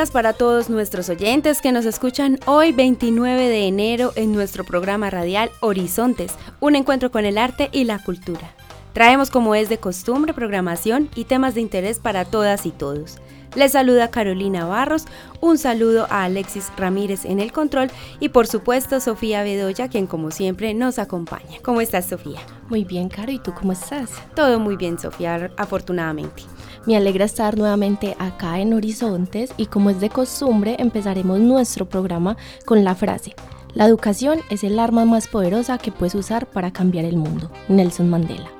Días para todos nuestros oyentes que nos escuchan hoy 29 de enero en nuestro programa radial Horizontes, un encuentro con el arte y la cultura. Traemos como es de costumbre programación y temas de interés para todas y todos. Les saluda Carolina Barros, un saludo a Alexis Ramírez en el control y por supuesto Sofía Bedoya, quien como siempre nos acompaña. ¿Cómo estás Sofía? Muy bien, Caro, ¿y tú cómo estás? Todo muy bien, Sofía, afortunadamente. Me alegra estar nuevamente acá en Horizontes y como es de costumbre empezaremos nuestro programa con la frase, la educación es el arma más poderosa que puedes usar para cambiar el mundo. Nelson Mandela.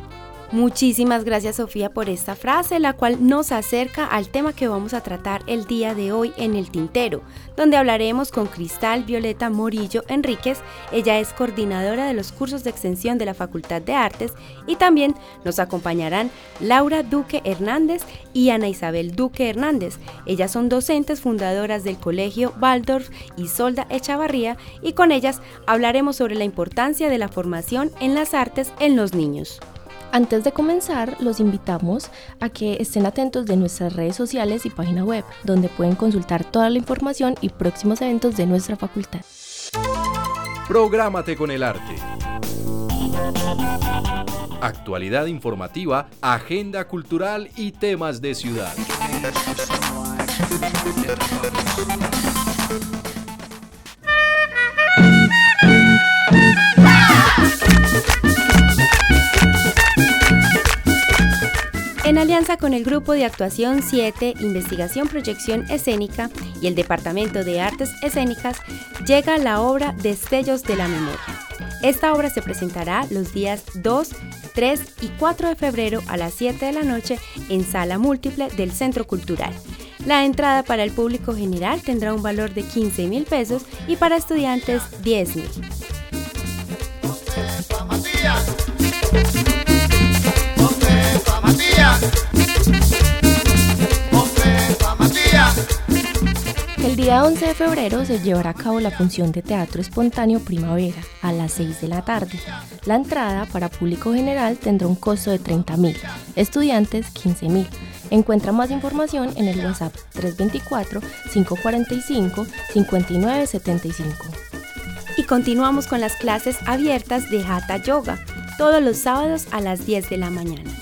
Muchísimas gracias Sofía por esta frase, la cual nos acerca al tema que vamos a tratar el día de hoy en el Tintero, donde hablaremos con Cristal Violeta Morillo Enríquez. Ella es coordinadora de los cursos de extensión de la Facultad de Artes y también nos acompañarán Laura Duque Hernández y Ana Isabel Duque Hernández. Ellas son docentes fundadoras del Colegio Waldorf y Solda Echavarría y con ellas hablaremos sobre la importancia de la formación en las artes en los niños. Antes de comenzar, los invitamos a que estén atentos de nuestras redes sociales y página web, donde pueden consultar toda la información y próximos eventos de nuestra facultad. Prográmate con el arte. Actualidad informativa, agenda cultural y temas de ciudad. Alianza con el Grupo de Actuación 7, Investigación Proyección Escénica y el Departamento de Artes Escénicas, llega la obra Destellos de la Memoria. Esta obra se presentará los días 2, 3 y 4 de febrero a las 7 de la noche en Sala Múltiple del Centro Cultural. La entrada para el público general tendrá un valor de 15 mil pesos y para estudiantes 10 mil. El día 11 de febrero se llevará a cabo la función de Teatro Espontáneo Primavera a las 6 de la tarde. La entrada para público general tendrá un costo de 30 mil, estudiantes 15 mil. Encuentra más información en el WhatsApp 324-545-5975. Y continuamos con las clases abiertas de Hatha Yoga, todos los sábados a las 10 de la mañana.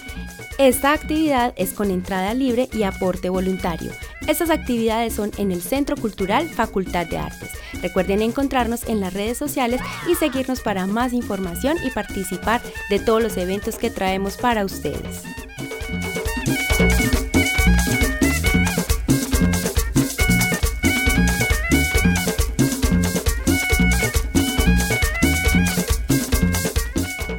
Esta actividad es con entrada libre y aporte voluntario. Estas actividades son en el Centro Cultural Facultad de Artes. Recuerden encontrarnos en las redes sociales y seguirnos para más información y participar de todos los eventos que traemos para ustedes.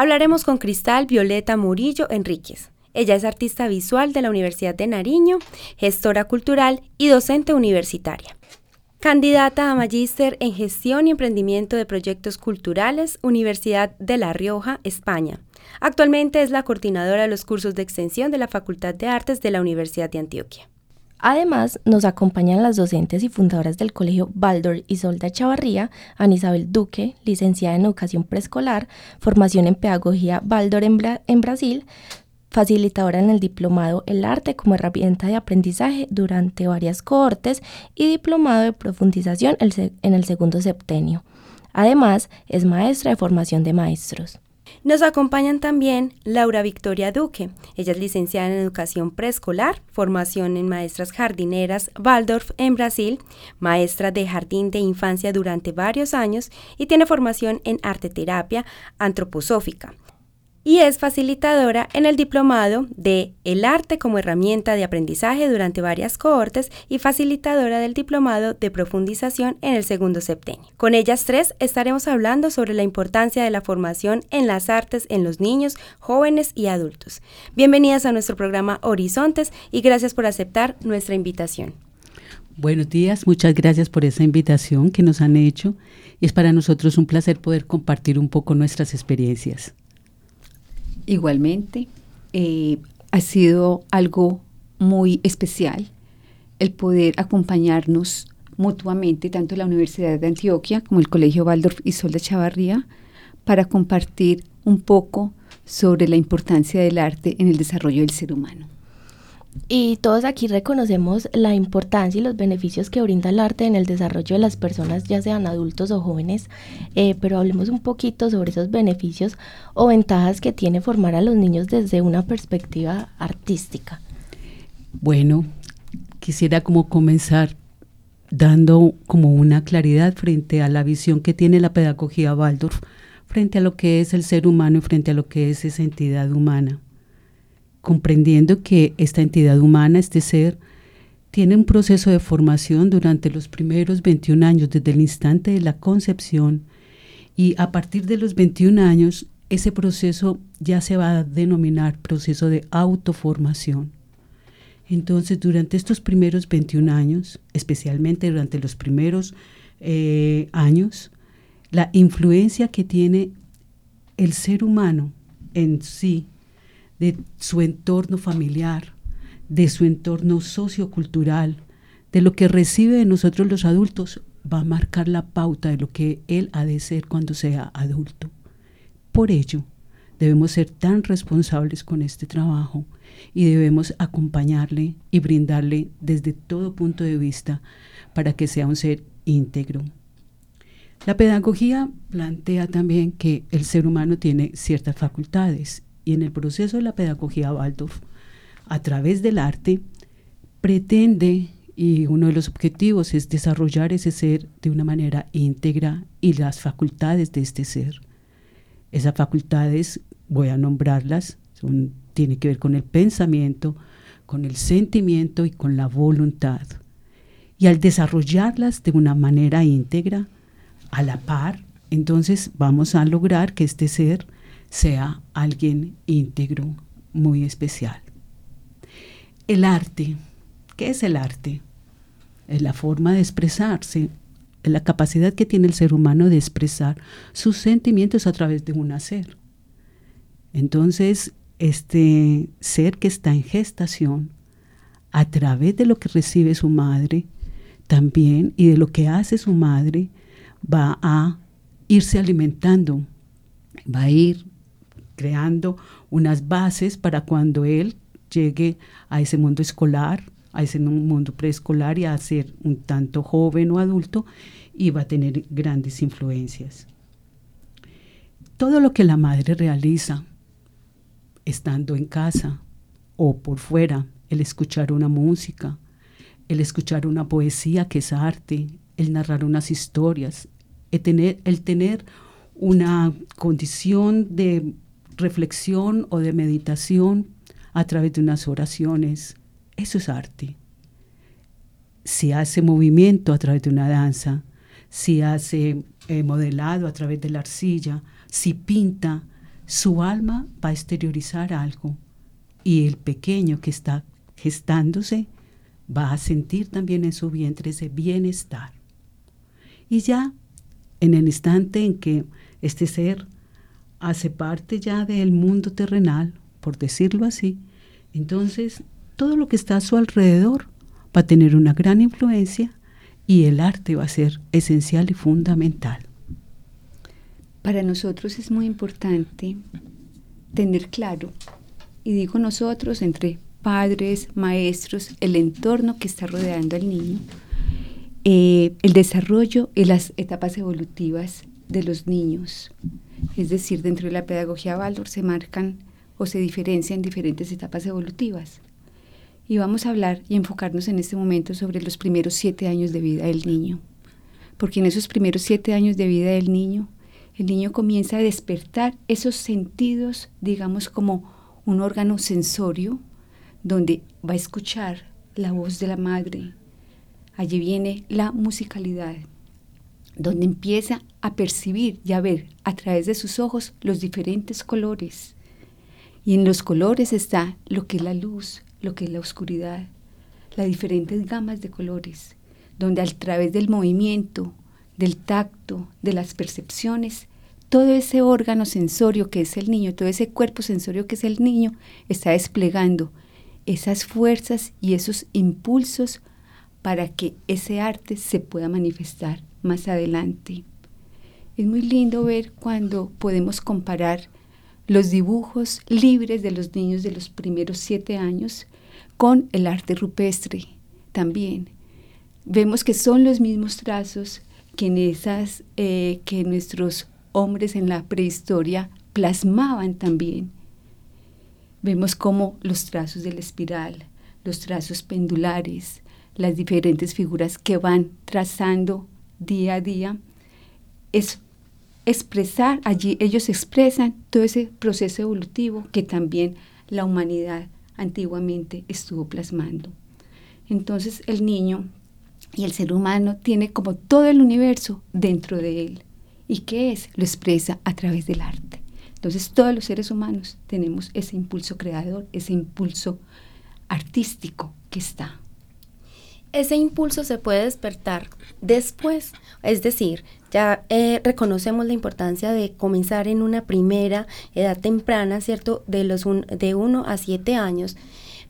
Hablaremos con Cristal Violeta Murillo Enríquez. Ella es artista visual de la Universidad de Nariño, gestora cultural y docente universitaria. Candidata a Magíster en Gestión y Emprendimiento de Proyectos Culturales, Universidad de La Rioja, España. Actualmente es la coordinadora de los cursos de extensión de la Facultad de Artes de la Universidad de Antioquia. Además, nos acompañan las docentes y fundadoras del Colegio Baldor y Solda Chavarría, Anisabel Duque, licenciada en Educación Preescolar, formación en Pedagogía Baldor en, Brasil, facilitadora en el diplomado El arte como herramienta de aprendizaje durante varias cohortes y diplomado de profundización en el segundo septenio. Además, es maestra de formación de maestros. Nos acompañan también Laura Victoria Duque. Ella es licenciada en educación preescolar, formación en maestras jardineras Waldorf en Brasil, maestra de jardín de infancia durante varios años y tiene formación en arte terapia antroposófica y es facilitadora en el diplomado de El arte como herramienta de aprendizaje durante varias cohortes y facilitadora del diplomado de profundización en el segundo septenio. Con ellas tres estaremos hablando sobre la importancia de la formación en las artes en los niños, jóvenes y adultos. Bienvenidas a nuestro programa Horizontes y gracias por aceptar nuestra invitación. Buenos días, muchas gracias por esa invitación que nos han hecho y es para nosotros un placer poder compartir un poco nuestras experiencias. Igualmente, eh, ha sido algo muy especial el poder acompañarnos mutuamente, tanto la Universidad de Antioquia como el Colegio Waldorf y Sol de Chavarría, para compartir un poco sobre la importancia del arte en el desarrollo del ser humano. Y todos aquí reconocemos la importancia y los beneficios que brinda el arte en el desarrollo de las personas, ya sean adultos o jóvenes, eh, pero hablemos un poquito sobre esos beneficios o ventajas que tiene formar a los niños desde una perspectiva artística. Bueno, quisiera como comenzar dando como una claridad frente a la visión que tiene la pedagogía Waldorf frente a lo que es el ser humano y frente a lo que es esa entidad humana comprendiendo que esta entidad humana, este ser, tiene un proceso de formación durante los primeros 21 años, desde el instante de la concepción, y a partir de los 21 años, ese proceso ya se va a denominar proceso de autoformación. Entonces, durante estos primeros 21 años, especialmente durante los primeros eh, años, la influencia que tiene el ser humano en sí de su entorno familiar, de su entorno sociocultural, de lo que recibe de nosotros los adultos, va a marcar la pauta de lo que él ha de ser cuando sea adulto. Por ello, debemos ser tan responsables con este trabajo y debemos acompañarle y brindarle desde todo punto de vista para que sea un ser íntegro. La pedagogía plantea también que el ser humano tiene ciertas facultades y en el proceso de la pedagogía Waldorf, a través del arte, pretende, y uno de los objetivos es desarrollar ese ser de una manera íntegra y las facultades de este ser. Esas facultades, voy a nombrarlas, son, tiene que ver con el pensamiento, con el sentimiento y con la voluntad. Y al desarrollarlas de una manera íntegra, a la par, entonces vamos a lograr que este ser sea alguien íntegro, muy especial. El arte, ¿qué es el arte? Es la forma de expresarse, es la capacidad que tiene el ser humano de expresar sus sentimientos a través de un hacer. Entonces, este ser que está en gestación, a través de lo que recibe su madre, también, y de lo que hace su madre, va a irse alimentando, va a ir creando unas bases para cuando él llegue a ese mundo escolar, a ese mundo preescolar y a ser un tanto joven o adulto y va a tener grandes influencias. Todo lo que la madre realiza, estando en casa o por fuera, el escuchar una música, el escuchar una poesía que es arte, el narrar unas historias, el tener, el tener una condición de reflexión o de meditación a través de unas oraciones. Eso es arte. Si hace movimiento a través de una danza, si hace eh, modelado a través de la arcilla, si pinta, su alma va a exteriorizar algo y el pequeño que está gestándose va a sentir también en su vientre ese bienestar. Y ya en el instante en que este ser hace parte ya del mundo terrenal, por decirlo así, entonces todo lo que está a su alrededor va a tener una gran influencia y el arte va a ser esencial y fundamental. Para nosotros es muy importante tener claro y digo nosotros, entre padres, maestros, el entorno que está rodeando al niño, eh, el desarrollo y las etapas evolutivas de los niños. Es decir, dentro de la pedagogía Waldorf se marcan o se diferencian diferentes etapas evolutivas. Y vamos a hablar y enfocarnos en este momento sobre los primeros siete años de vida del niño. Porque en esos primeros siete años de vida del niño, el niño comienza a despertar esos sentidos, digamos, como un órgano sensorio, donde va a escuchar la voz de la madre. Allí viene la musicalidad, donde empieza a percibir y a ver a través de sus ojos los diferentes colores. Y en los colores está lo que es la luz, lo que es la oscuridad, las diferentes gamas de colores, donde a través del movimiento, del tacto, de las percepciones, todo ese órgano sensorio que es el niño, todo ese cuerpo sensorio que es el niño, está desplegando esas fuerzas y esos impulsos para que ese arte se pueda manifestar más adelante. Es muy lindo ver cuando podemos comparar los dibujos libres de los niños de los primeros siete años con el arte rupestre también. Vemos que son los mismos trazos que, en esas, eh, que nuestros hombres en la prehistoria plasmaban también. Vemos como los trazos de la espiral, los trazos pendulares, las diferentes figuras que van trazando día a día, es expresar, allí ellos expresan todo ese proceso evolutivo que también la humanidad antiguamente estuvo plasmando. Entonces el niño y el ser humano tiene como todo el universo dentro de él. ¿Y qué es? Lo expresa a través del arte. Entonces todos los seres humanos tenemos ese impulso creador, ese impulso artístico que está ese impulso se puede despertar después, es decir, ya eh, reconocemos la importancia de comenzar en una primera edad temprana, ¿cierto? De los de 1 a 7 años.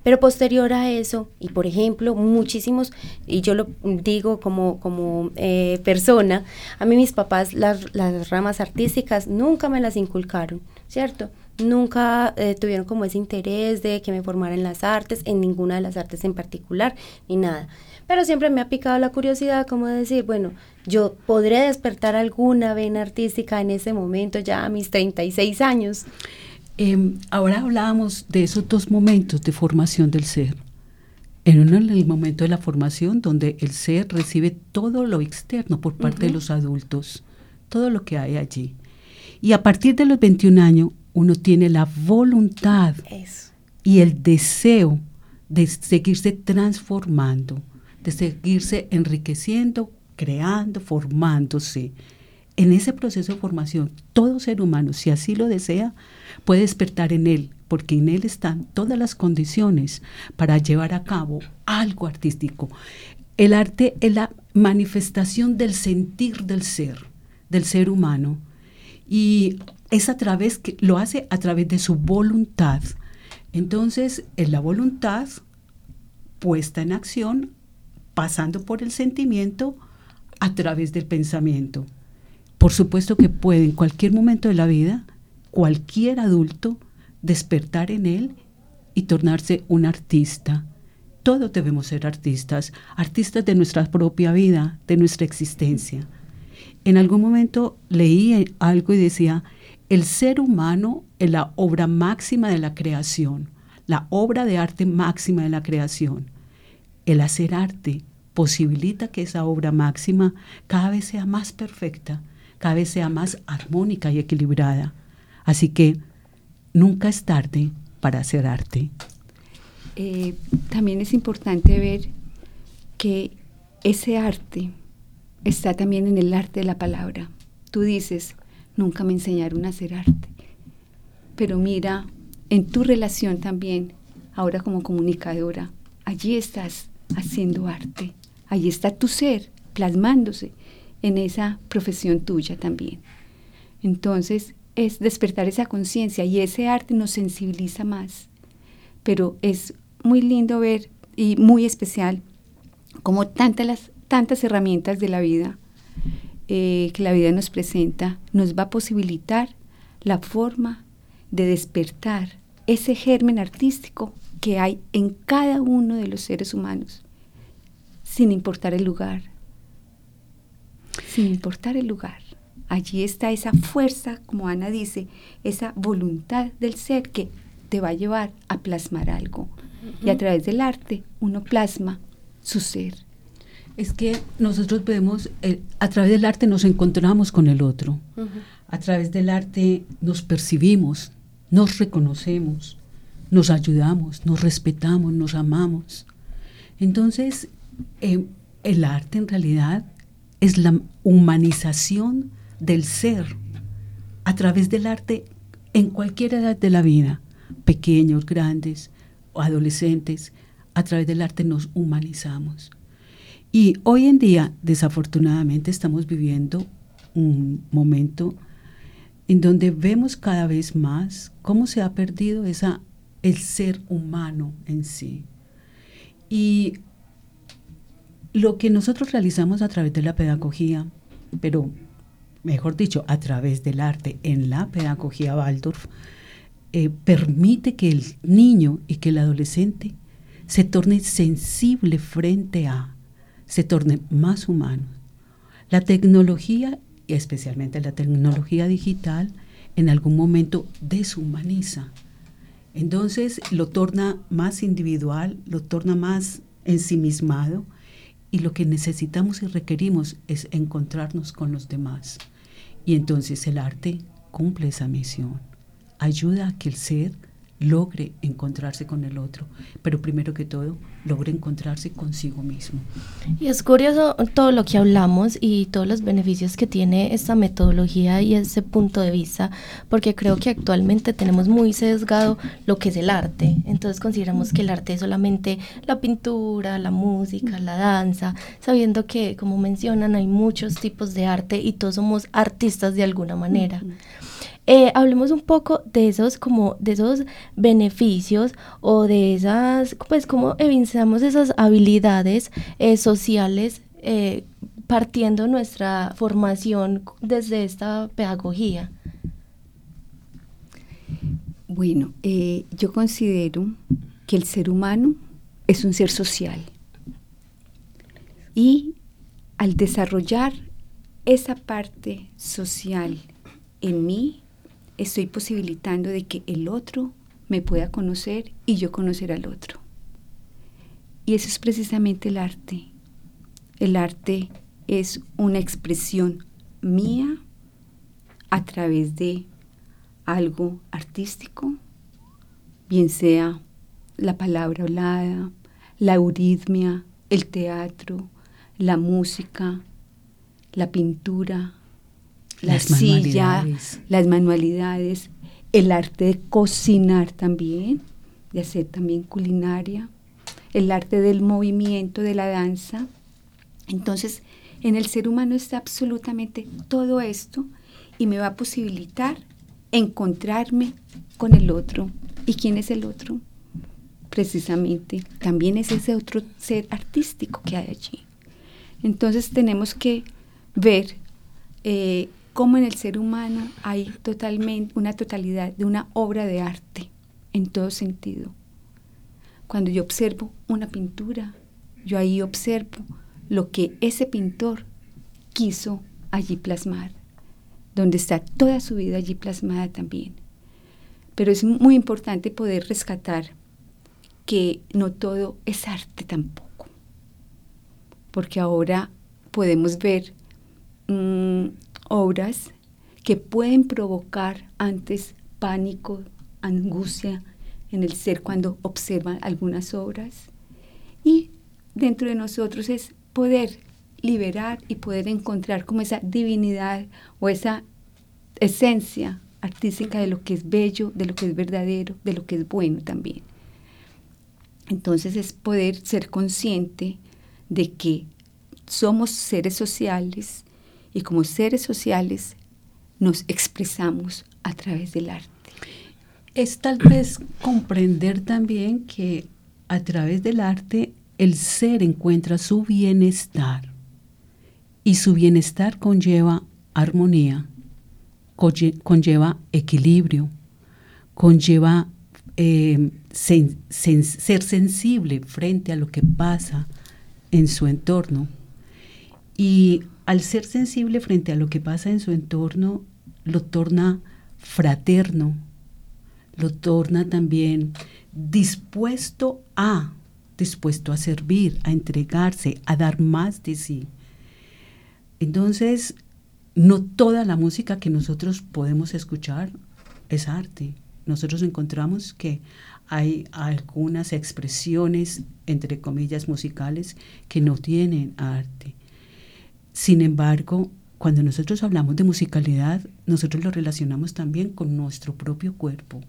Pero posterior a eso, y por ejemplo, muchísimos, y yo lo digo como, como eh, persona, a mí mis papás las, las ramas artísticas nunca me las inculcaron, ¿cierto? Nunca eh, tuvieron como ese interés de que me formara en las artes, en ninguna de las artes en particular, ni nada. Pero siempre me ha picado la curiosidad como de decir, bueno, yo podré despertar alguna vena artística en ese momento, ya a mis 36 años. Em, ahora hablábamos de esos dos momentos de formación del ser. En uno, el momento de la formación, donde el ser recibe todo lo externo por parte de los adultos, todo lo que hay allí. Y a partir de los 21 años, uno tiene la voluntad y el deseo de seguirse transformando de seguirse enriqueciendo, creando, formándose. En ese proceso de formación, todo ser humano, si así lo desea, puede despertar en él, porque en él están todas las condiciones para llevar a cabo algo artístico. El arte es la manifestación del sentir del ser, del ser humano, y es a través que lo hace a través de su voluntad. Entonces, es la voluntad puesta en acción pasando por el sentimiento a través del pensamiento. Por supuesto que puede en cualquier momento de la vida cualquier adulto despertar en él y tornarse un artista. Todos debemos ser artistas, artistas de nuestra propia vida, de nuestra existencia. En algún momento leí algo y decía, el ser humano es la obra máxima de la creación, la obra de arte máxima de la creación. El hacer arte posibilita que esa obra máxima cada vez sea más perfecta, cada vez sea más armónica y equilibrada. Así que nunca es tarde para hacer arte. Eh, también es importante ver que ese arte está también en el arte de la palabra. Tú dices, nunca me enseñaron a hacer arte, pero mira, en tu relación también, ahora como comunicadora, allí estás haciendo arte. Allí está tu ser plasmándose en esa profesión tuya también. Entonces, es despertar esa conciencia y ese arte nos sensibiliza más. Pero es muy lindo ver y muy especial como tantas, las, tantas herramientas de la vida eh, que la vida nos presenta nos va a posibilitar la forma de despertar ese germen artístico que hay en cada uno de los seres humanos, sin importar el lugar, sin importar el lugar. Allí está esa fuerza, como Ana dice, esa voluntad del ser que te va a llevar a plasmar algo. Y a través del arte uno plasma su ser. Es que nosotros vemos, eh, a través del arte nos encontramos con el otro. A través del arte nos percibimos, nos reconocemos, nos ayudamos, nos respetamos, nos amamos. Entonces, eh, el arte en realidad es la humanización del ser a través del arte en cualquier edad de la vida, pequeños, grandes, adolescentes, a través del arte nos humanizamos. Y hoy en día, desafortunadamente, estamos viviendo un momento en donde vemos cada vez más cómo se ha perdido esa, el ser humano en sí. Y lo que nosotros realizamos a través de la pedagogía, pero mejor dicho, a través del arte en la pedagogía Waldorf, eh, permite que el niño y que el adolescente se torne sensible frente a, se torne más humano. La tecnología, y especialmente la tecnología digital, en algún momento deshumaniza. Entonces lo torna más individual, lo torna más ensimismado y lo que necesitamos y requerimos es encontrarnos con los demás. Y entonces el arte cumple esa misión, ayuda a que el ser logre encontrarse con el otro, pero primero que todo logre encontrarse consigo mismo. Y es curioso todo lo que hablamos y todos los beneficios que tiene esta metodología y ese punto de vista, porque creo que actualmente tenemos muy sesgado lo que es el arte. Entonces consideramos que el arte es solamente la pintura, la música, la danza, sabiendo que, como mencionan, hay muchos tipos de arte y todos somos artistas de alguna manera. Eh, hablemos un poco de esos como de esos beneficios o de esas pues cómo evidenciamos esas habilidades eh, sociales eh, partiendo nuestra formación desde esta pedagogía. Bueno, yo considero que el ser humano es un ser social y al desarrollar esa parte social en mí, estoy posibilitando de que el otro me pueda conocer y yo conocer al otro. Y eso es precisamente el arte. El arte es una expresión mía a través de algo artístico, bien sea la palabra hablada, la euridmia, el teatro, la música, la pintura, la las silla, las manualidades, el arte de cocinar también, de hacer también culinaria, el arte del movimiento, de la danza. Entonces, en el ser humano está absolutamente todo esto y me va a posibilitar encontrarme con el otro. ¿Y quién es el otro? Precisamente, también es ese otro ser artístico que hay allí. Entonces tenemos que ver eh, cómo en el ser humano hay totalmente una totalidad de una obra de arte en todo sentido. Cuando yo observo una pintura, yo ahí observo lo que ese pintor quiso allí plasmar, donde está toda su vida allí plasmada también. Pero es muy importante poder rescatar que no todo es arte tampoco, porque ahora podemos ver mm, obras que pueden provocar antes pánico, angustia en el ser cuando observan algunas obras. Y dentro de nosotros es poder liberar y poder encontrar como esa divinidad o esa esencia artística de lo que es bello, de lo que es verdadero, de lo que es bueno también. Entonces es poder ser consciente de que somos seres sociales y como seres sociales nos expresamos a través del arte. Es tal vez comprender también que a través del arte el ser encuentra su bienestar y su bienestar conlleva armonía, conlleva equilibrio, conlleva eh, ser sensible frente a lo que pasa en su entorno. Y al ser sensible frente a lo que pasa en su entorno, lo torna fraterno, lo torna también dispuesto a, dispuesto a servir, a entregarse, a dar más de sí. Entonces, no toda la música que nosotros podemos escuchar es arte. Nosotros encontramos que hay algunas expresiones, entre comillas, musicales que no tienen arte. Sin embargo, cuando nosotros hablamos de musicalidad, nosotros lo relacionamos también con nuestro propio cuerpo.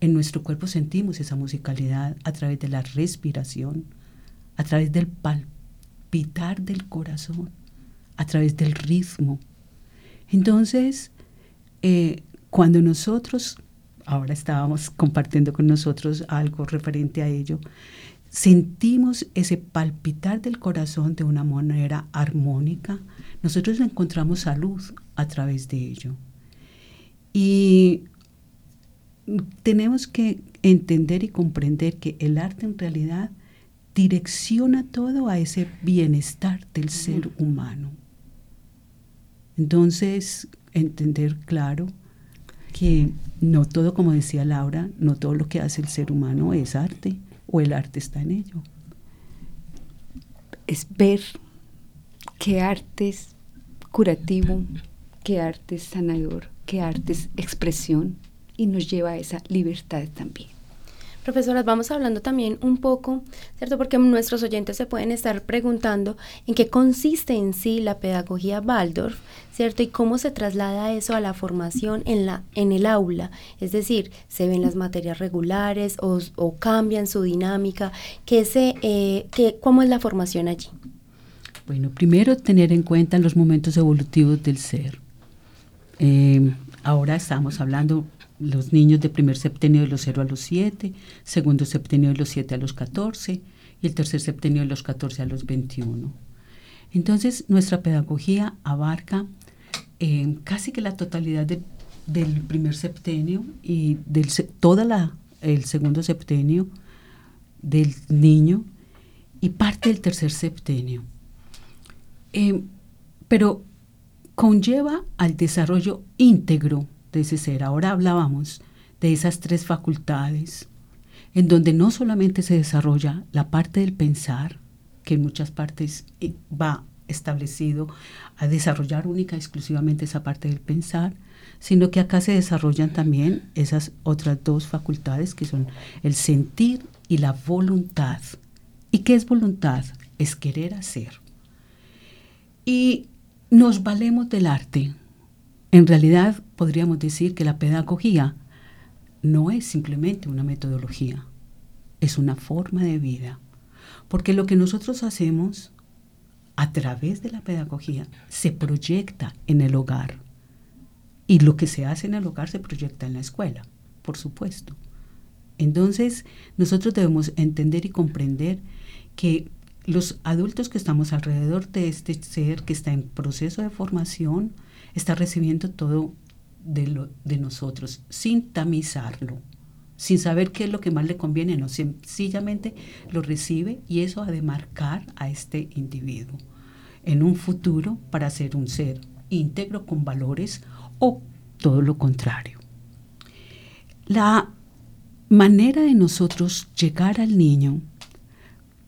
En nuestro cuerpo sentimos esa musicalidad a través de la respiración, a través del palpitar del corazón, a través del ritmo. Entonces, eh, cuando nosotros, ahora estábamos compartiendo con nosotros algo referente a ello, sentimos ese palpitar del corazón de una manera armónica, nosotros encontramos salud a través de ello. Y tenemos que entender y comprender que el arte en realidad direcciona todo a ese bienestar del ser humano. Entonces, entender claro que no todo, como decía Laura, no todo lo que hace el ser humano es arte o el arte está en ello. Es ver qué arte es curativo, qué arte es sanador, qué arte es expresión y nos lleva a esa libertad también. Profesoras, vamos hablando también un poco, ¿cierto? Porque nuestros oyentes se pueden estar preguntando en qué consiste en sí la pedagogía Waldorf, ¿cierto? Y cómo se traslada eso a la formación en, la, en el aula. Es decir, ¿se ven las materias regulares o, cambian su dinámica? ¿Qué se, eh, ¿Cómo es la formación allí? Bueno, primero tener en cuenta los momentos evolutivos del ser. Eh, ahora estamos hablando los niños de primer septenio de los 0 a los 7, segundo septenio de los 7 a los 14 y el tercer septenio de los 14 a los 21. Entonces, nuestra pedagogía abarca eh, casi que la totalidad del primer septenio y del toda la el segundo septenio del niño y parte del tercer septenio. Eh, pero conlleva al desarrollo íntegro de ese ser. Ahora hablábamos de esas tres facultades, en donde no solamente se desarrolla la parte del pensar, que en muchas partes eh, va establecido a desarrollar única y exclusivamente esa parte del pensar, sino que acá se desarrollan también esas otras dos facultades que son el sentir y la voluntad. ¿Y qué es voluntad? Es querer hacer. Y nos valemos del arte, en realidad podríamos decir que la pedagogía no es simplemente una metodología, es una forma de vida. Porque lo que nosotros hacemos a través de la pedagogía se proyecta en el hogar. Y lo que se hace en el hogar se proyecta en la escuela, por supuesto. Entonces, nosotros debemos entender y comprender que los adultos que estamos alrededor de este ser que está en proceso de formación, está recibiendo todo de, nosotros sin tamizarlo, sin saber qué es lo que más le conviene, no, sencillamente lo recibe y eso ha de marcar a este individuo en un futuro para ser un ser íntegro con valores o todo lo contrario. La manera de nosotros llegar al niño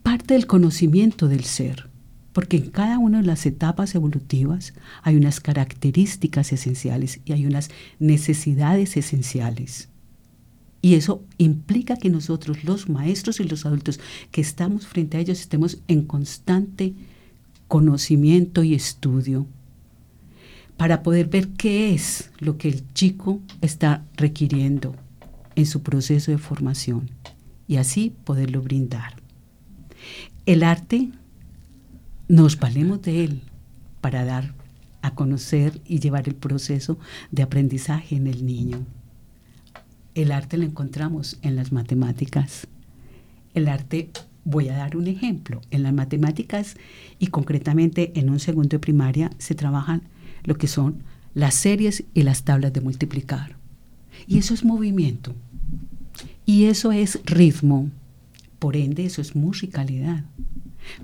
parte del conocimiento del ser porque en cada una de las etapas evolutivas hay unas características esenciales y hay unas necesidades esenciales. Y eso implica que nosotros, los maestros y los adultos que estamos frente a ellos, estemos en constante conocimiento y estudio para poder ver qué es lo que el chico está requiriendo en su proceso de formación y así poderlo brindar. El arte nos valemos de él para dar a conocer y llevar el proceso de aprendizaje en el niño. El arte lo encontramos en las matemáticas. El arte, voy a dar un ejemplo, en las matemáticas y concretamente en un segundo de primaria se trabajan lo que son las series y las tablas de multiplicar. Y eso es movimiento. Y eso es ritmo, por ende eso es musicalidad.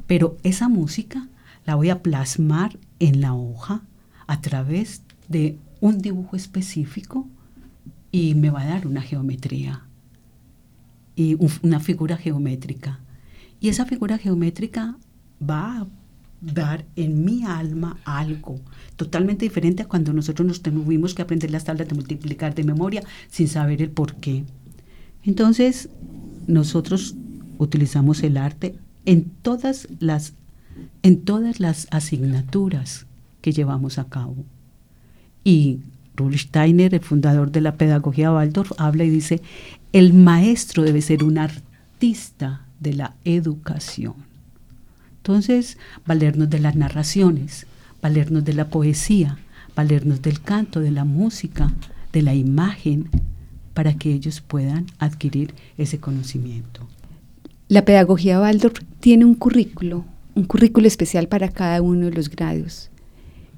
Pero esa música la voy a plasmar en la hoja a través de un dibujo específico y me va a dar una geometría y una figura geométrica. Y esa figura geométrica va a dar en mi alma algo totalmente diferente a cuando nosotros nos tuvimos que aprender las tablas de multiplicar de memoria sin saber el por qué. Entonces, nosotros utilizamos el arte en todas las, en todas las asignaturas que llevamos a cabo. Y Rudolf Steiner, el fundador de la pedagogía Waldorf, habla y dice, el maestro debe ser un artista de la educación. Entonces, valernos de las narraciones, valernos de la poesía, valernos del canto, de la música, de la imagen, para que ellos puedan adquirir ese conocimiento. La pedagogía Waldorf tiene un currículo, un currículo especial para cada uno de los grados.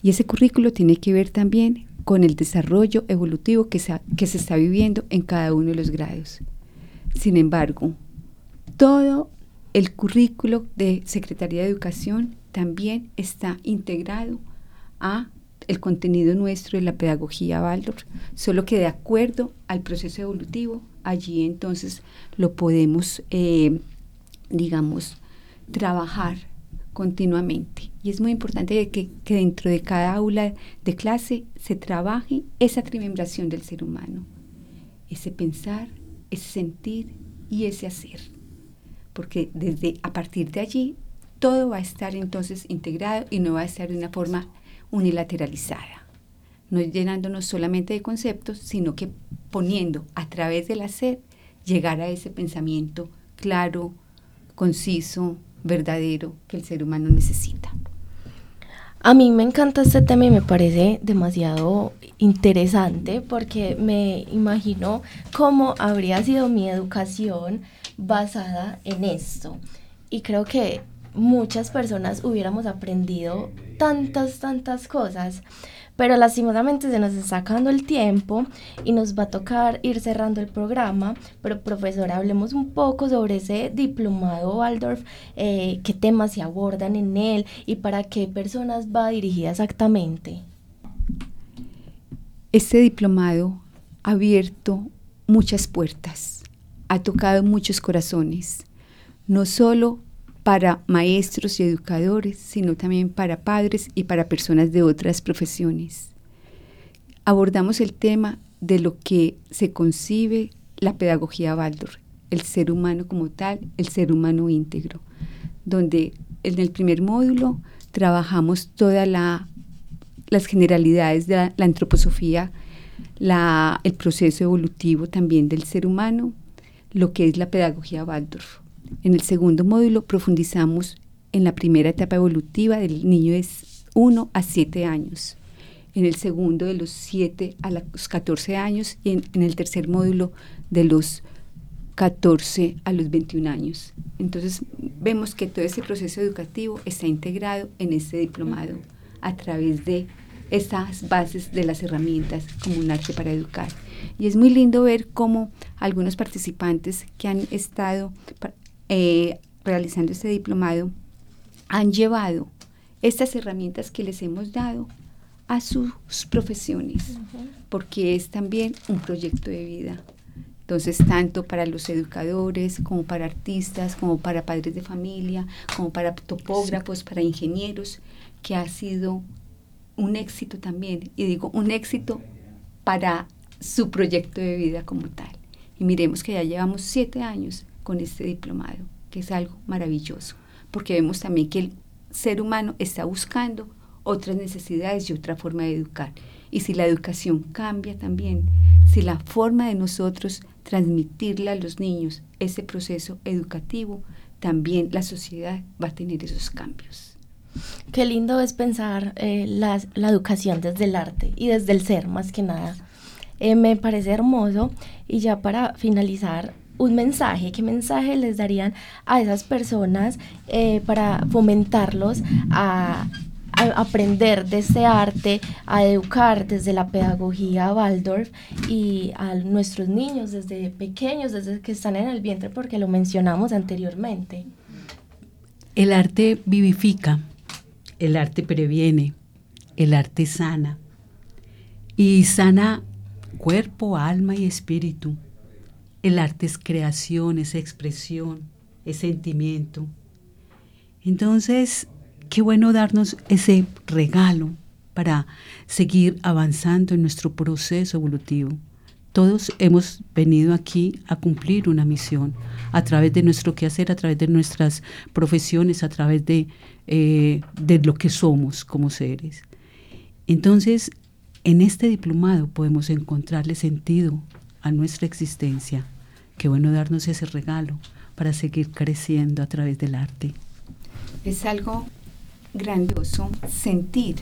Y ese currículo tiene que ver también con el desarrollo evolutivo que se, que se está viviendo en cada uno de los grados. Sin embargo, todo el currículo de Secretaría de Educación también está integrado a el contenido nuestro de la pedagogía Waldorf, solo que de acuerdo al proceso evolutivo, allí entonces lo podemos, eh, digamos, trabajar continuamente. Y es muy importante que, dentro de cada aula de clase se trabaje esa trimembración del ser humano, ese pensar, ese sentir y ese hacer. Porque desde a partir de allí todo va a estar entonces integrado y no va a estar de una forma unilateralizada, no llenándonos solamente de conceptos, sino que poniendo a través del hacer llegar a ese pensamiento claro, conciso, verdadero que el ser humano necesita. A mí me encanta este tema y me parece demasiado interesante porque me imagino cómo habría sido mi educación basada en esto. Y creo que muchas personas hubiéramos aprendido tantas, tantas cosas. Pero lastimosamente se nos está sacando el tiempo y nos va a tocar ir cerrando el programa. Pero profesor, hablemos un poco sobre ese diplomado Waldorf, eh, qué temas se abordan en él y para qué personas va dirigida exactamente. Este diplomado ha abierto muchas puertas, ha tocado muchos corazones, no solo para maestros y educadores, sino también para padres y para personas de otras profesiones. Abordamos el tema de lo que se concibe la pedagogía Waldorf, el ser humano como tal, el ser humano íntegro, donde en el primer módulo trabajamos todas las generalidades de la, antroposofía, el proceso evolutivo también del ser humano, lo que es la pedagogía Waldorf. En el segundo módulo profundizamos en la primera etapa evolutiva del niño de 1 a 7 años, en el segundo de los 7 a los 14 años y en, el tercer módulo de los 14 a los 21 años. Entonces vemos que todo ese proceso educativo está integrado en este diplomado a través de esas bases de las herramientas como un arte para educar. Y es muy lindo ver cómo algunos participantes que han estado eh, realizando este diplomado han llevado estas herramientas que les hemos dado a sus profesiones, porque es también un proyecto de vida. Entonces, tanto para los educadores, como para artistas, como para padres de familia, como para topógrafos, para ingenieros, que ha sido un éxito también. Y digo, un éxito para su proyecto de vida como tal. Y miremos que ya llevamos siete años con este diplomado, que es algo maravilloso, porque vemos también que el ser humano está buscando otras necesidades y otra forma de educar. Y si la educación cambia también, si la forma de nosotros transmitirle a los niños ese proceso educativo, también la sociedad va a tener esos cambios. Qué lindo es pensar eh, la, educación desde el arte y desde el ser, más que nada. Eh, me parece hermoso. Y ya para finalizar, un mensaje, qué mensaje les darían a esas personas eh, para fomentarlos a, aprender de este arte, a educar desde la pedagogía Waldorf y a nuestros niños desde pequeños, desde que están en el vientre, porque lo mencionamos anteriormente. El arte vivifica, el arte previene, el arte sana. Y sana cuerpo, alma y espíritu. El arte es creación, es expresión, es sentimiento. Entonces, qué bueno darnos ese regalo para seguir avanzando en nuestro proceso evolutivo. Todos hemos venido aquí a cumplir una misión a través de nuestro quehacer, a través de nuestras profesiones, a través de, eh, de lo que somos como seres. Entonces, en este diplomado podemos encontrarle sentido a nuestra existencia. Qué bueno darnos ese regalo para seguir creciendo a través del arte. Es algo grandioso sentir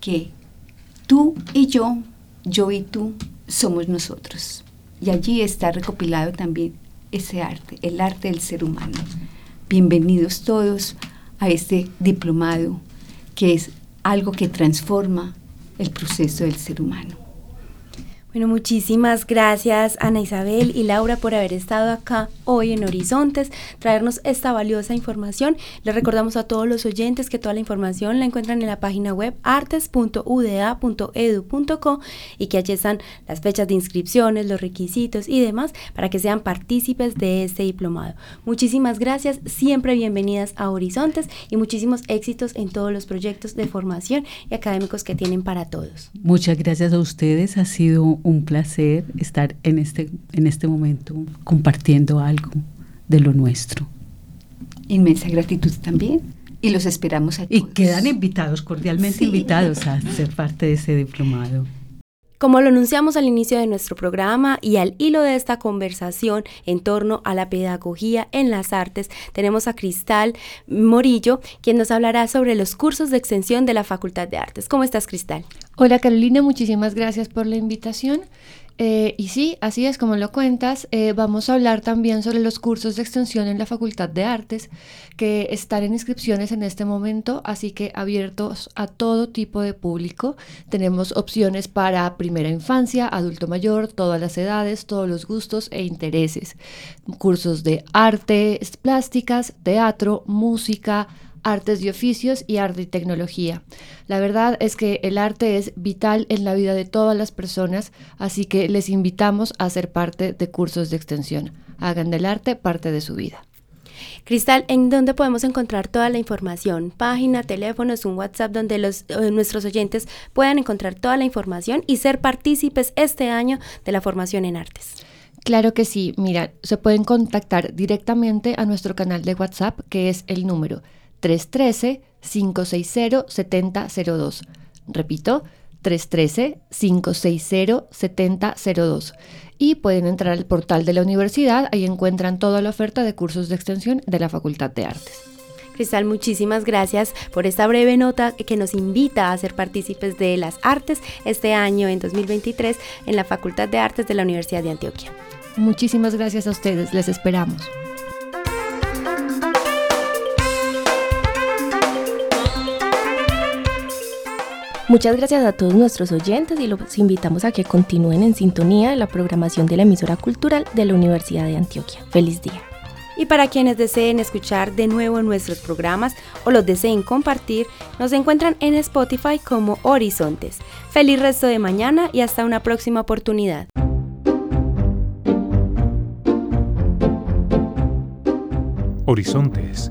que tú y yo, yo y tú, somos nosotros. Y allí está recopilado también ese arte, el arte del ser humano. Bienvenidos todos a este diplomado que es algo que transforma el proceso del ser humano. Bueno, muchísimas gracias Ana Isabel y Laura por haber estado acá hoy en Horizontes, traernos esta valiosa información. Les recordamos a todos los oyentes que toda la información la encuentran en la página web artes.uda.edu.co y que allí están las fechas de inscripciones, los requisitos y demás para que sean partícipes de este diplomado. Muchísimas gracias, siempre bienvenidas a Horizontes y muchísimos éxitos en todos los proyectos de formación y académicos que tienen para todos. Muchas gracias a ustedes, ha sido un placer estar en este, en este momento compartiendo algo de lo nuestro. Inmensa gratitud también y los esperamos a todos. Y quedan invitados, cordialmente invitados a ser parte de ese diplomado. Como lo anunciamos al inicio de nuestro programa y al hilo de esta conversación en torno a la pedagogía en las artes, tenemos a Cristal Morillo, quien nos hablará sobre los cursos de extensión de la Facultad de Artes. ¿Cómo estás, Cristal? Hola, Carolina, muchísimas gracias por la invitación. Eh, y sí, así es como lo cuentas. Eh, vamos a hablar también sobre los cursos de extensión en la Facultad de Artes, que están en inscripciones en este momento, así que abiertos a todo tipo de público. Tenemos opciones para primera infancia, adulto mayor, todas las edades, todos los gustos e intereses. Cursos de artes plásticas, teatro, música, artes y oficios y arte y tecnología. La verdad es que el arte es vital en la vida de todas las personas, así que les invitamos a ser parte de cursos de extensión. Hagan del arte parte de su vida. Cristal, ¿en dónde podemos encontrar toda la información? Página, teléfonos, un WhatsApp donde los, eh, nuestros oyentes puedan encontrar toda la información y ser partícipes este año de la formación en artes. Claro que sí, mira, se pueden contactar directamente a nuestro canal de WhatsApp que es el número 313-560-7002. Repito, 313-560-7002. Y pueden entrar al portal de la universidad, ahí encuentran toda la oferta de cursos de extensión de la Facultad de Artes. Cristal, muchísimas gracias por esta breve nota que nos invita a ser partícipes de las artes este año en 2023 en la Facultad de Artes de la Universidad de Antioquia. Muchísimas gracias a ustedes, les esperamos. Muchas gracias a todos nuestros oyentes y los invitamos a que continúen en sintonía de la programación de la emisora cultural de la Universidad de Antioquia. Feliz día. Y para quienes deseen escuchar de nuevo nuestros programas o los deseen compartir, nos encuentran en Spotify como Horizontes. Feliz resto de mañana y hasta una próxima oportunidad. Horizontes